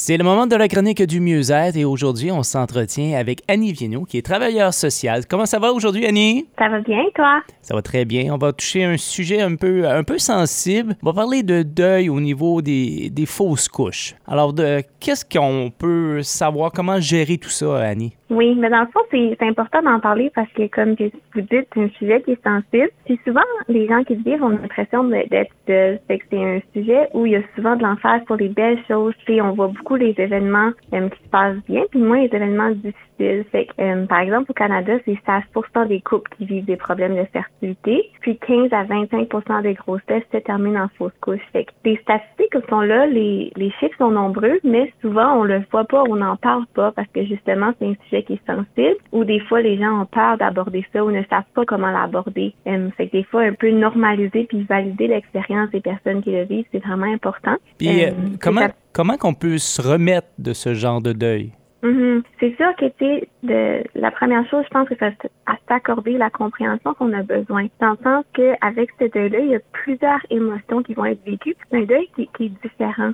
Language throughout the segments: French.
C'est le moment de la chronique du mieux-être et aujourd'hui, on s'entretient avec Annie Vienno, qui est travailleure sociale. Comment ça va aujourd'hui, Annie? Ça va bien, toi? Ça va très bien. On va toucher un sujet un peu, un peu sensible. On va parler de deuil au niveau des, des fausses couches. Alors, de, qu'est-ce qu'on peut savoir? Comment gérer tout ça, Annie? Oui, mais dans le fond, c'est important d'en parler parce que, comme vous dites, c'est un sujet qui est sensible. Puis souvent, les gens qui le vivent ont l'impression d'être de, que c'est un sujet où il y a souvent de l'enfer pour les belles choses. Puis on voit beaucoup les événements euh, qui se passent bien, puis moins les événements difficiles. Fait que, euh, par exemple, au Canada, c'est 16% des couples qui vivent des problèmes de fertilité. Puis 15 à 25% des grossesses se terminent en fausse couche. Fait que les statistiques sont là, les, les chiffres sont nombreux, mais souvent on le voit pas, on n'en parle pas parce que justement, c'est un sujet qui est sensible, ou des fois les gens ont peur d'aborder ça ou ne savent pas comment l'aborder. Euh, fait que des fois, un peu normaliser puis valider l'expérience des personnes qui le vivent, c'est vraiment important. Puis euh, euh, comment comment qu'on peut se remettre de ce genre de deuil? Mm-hmm. C'est sûr que de la première chose, je pense c'est à s'accorder la compréhension qu'on a besoin. Dans le sens qu'avec ce deuil-là, il y a plusieurs émotions qui vont être vécues. C'est un deuil qui est différent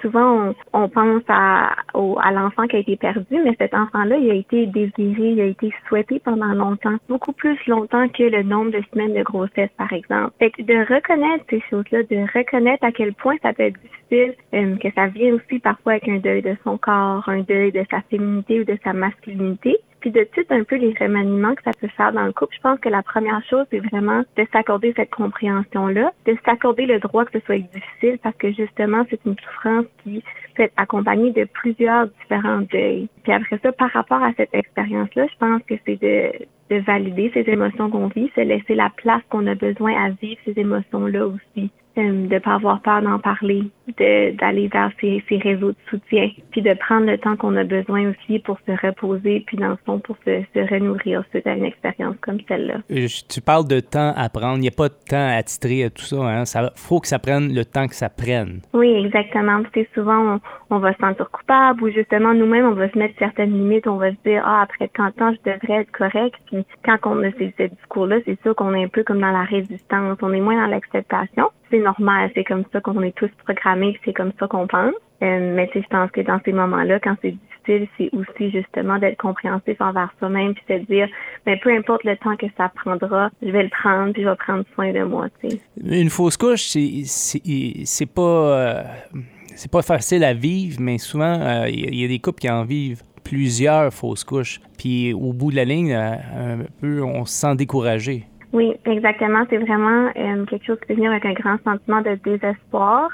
souvent on, pense à, à l'enfant qui a été perdu, mais cet enfant-là, il a été désiré, il a été souhaité pendant longtemps, beaucoup plus longtemps que le nombre de semaines de grossesse, par exemple. Fait que de reconnaître ces choses-là, de reconnaître à quel point ça peut être difficile, euh, que ça vient aussi parfois avec un deuil de son corps, un deuil de sa féminité ou de sa masculinité, puis de tout un peu les remaniements que ça peut faire dans le couple, je pense que la première chose, c'est vraiment de s'accorder cette compréhension-là, de s'accorder le droit que ce soit difficile parce que justement, c'est une souffrance qui peut être accompagnée de plusieurs différents deuils. Puis après ça, par rapport à cette expérience-là, je pense que c'est de, de valider ces émotions qu'on vit, c'est laisser la place qu'on a besoin à vivre ces émotions-là aussi. De pas avoir peur d'en parler, d'aller vers ces, ces, réseaux de soutien, puis de prendre le temps qu'on a besoin aussi pour se reposer, puis dans le fond pour se, se renourrir suite à une expérience comme celle-là. Tu parles de temps à prendre, il n'y a pas de temps à titrer à tout ça, hein? ça faut que ça prenne le temps que ça prenne. Oui, exactement. C'est souvent on, va se sentir coupable ou justement nous-mêmes on va se mettre certaines limites, on va se dire ah après tant de temps je devrais être correct, puis quand on a ces, ce discours-là, c'est sûr qu'on est un peu comme dans la résistance, on est moins dans l'acceptation c'est normal, c'est comme ça qu'on est tous programmés, c'est comme ça qu'on pense. Euh, mais je pense que dans ces moments-là, quand c'est difficile, c'est aussi justement d'être compréhensif envers soi-même, puis de dire, mais ben, peu importe le temps que ça prendra, je vais le prendre, puis je vais prendre soin de moi. Une fausse couche, c'est pas euh, c'est pas facile à vivre, mais souvent il y, a des couples qui en vivent plusieurs fausses couches, puis au bout de la ligne, un peu, on se sent découragé. Oui, exactement. C'est vraiment euh, quelque chose qui peut venir avec un grand sentiment de désespoir.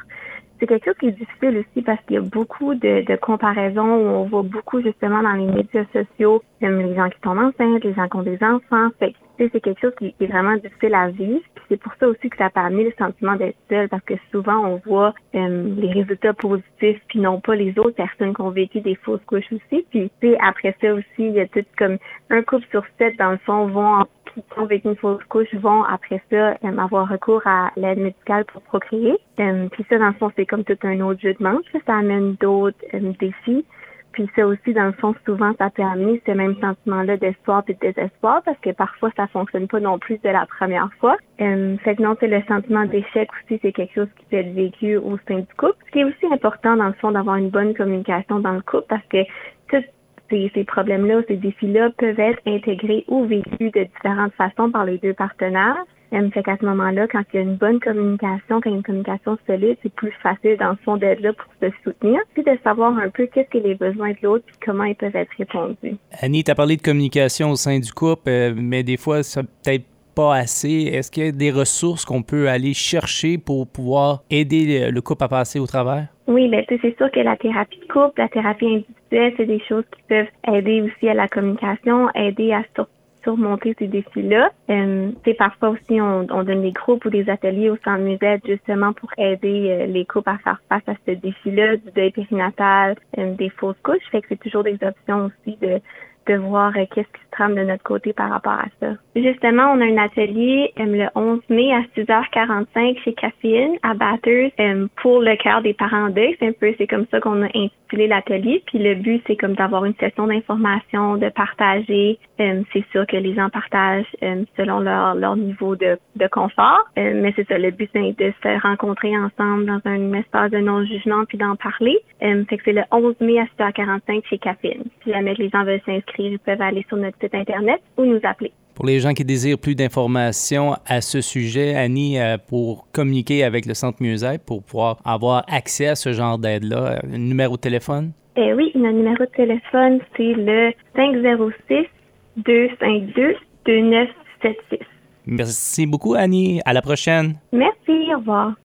C'est quelque chose qui est difficile aussi parce qu'il y a beaucoup de, de comparaisons où on voit beaucoup justement dans les médias sociaux les gens qui tombent enceintes, les gens qui ont des enfants. Fait c'est quelque chose qui, est vraiment difficile à vivre. C'est pour ça aussi que ça permet le sentiment d'être seul parce que souvent on voit euh, les résultats positifs puis non pas les autres personnes qui ont vécu des fausses couches aussi. Puis après ça aussi, il y a tout comme un couple sur sept dans le fond vont qui ont vécu une fausse couche vont après ça euh, avoir recours à l'aide médicale pour procréer. Euh, puis ça, dans le fond, c'est comme tout un autre jeu de manche. Ça amène d'autres euh, défis. Puis ça aussi, dans le fond, souvent, ça peut amener ce même sentiment-là d'espoir de désespoir parce que parfois, ça fonctionne pas non plus de la première fois. fait que non, c'est le sentiment d'échec aussi, c'est quelque chose qui peut être vécu au sein du couple. Ce qui est aussi important, dans le fond, d'avoir une bonne communication dans le couple parce que tout ces, problèmes-là, ces défis-là peuvent être intégrés ou vécus de différentes façons par les deux partenaires. Euh, fait qu'à ce moment-là, quand il y a une bonne communication, quand il y a une communication solide, c'est plus facile dans le fond d'être là pour se soutenir, puis de savoir un peu qu'est-ce que les besoins de l'autre, puis comment ils peuvent être répondus. Annie, tu as parlé de communication au sein du couple, euh, mais des fois, ça peut-être pas assez? Est-ce qu'il y a des ressources qu'on peut aller chercher pour pouvoir aider le couple à passer au travers? Oui, mais c'est sûr que la thérapie de couple, la thérapie individuelle, c'est des choses qui peuvent aider aussi à la communication, aider à surmonter ces défis-là. Euh, parfois aussi, on, donne des groupes ou des ateliers au centre musette justement pour aider euh, les couples à faire face à ce défi-là, du deuil périnatal, euh, des fausses couches. Fait que c'est toujours des options aussi de de voir euh, qu'est-ce qui se trame de notre côté par rapport à ça. Justement, on a un atelier euh, le 11 mai à 6h45 chez Caféine à Batters euh, pour le cœur des parents deuil. C'est un peu, c'est comme ça qu'on a intitulé l'atelier. Puis le but, c'est comme d'avoir une session d'information, de partager Euh, c'est sûr que les gens partagent euh, selon leur, leur niveau de, de confort, euh, mais c'est ça, le but c'est de se rencontrer ensemble dans un espace de non-jugement puis d'en parler. fait que c'est le 11 mai à 7h45 chez Cafine. Si jamais les gens veulent s'inscrire, ils peuvent aller sur notre site Internet ou nous appeler. Pour les gens qui désirent plus d'informations à ce sujet, Annie, pour communiquer avec le Centre Musée, pour pouvoir avoir accès à ce genre d'aide-là, un numéro de téléphone? Eh oui, notre numéro de téléphone, c'est le 506 252 2976. Merci beaucoup, Annie. À la prochaine. Merci. Au revoir.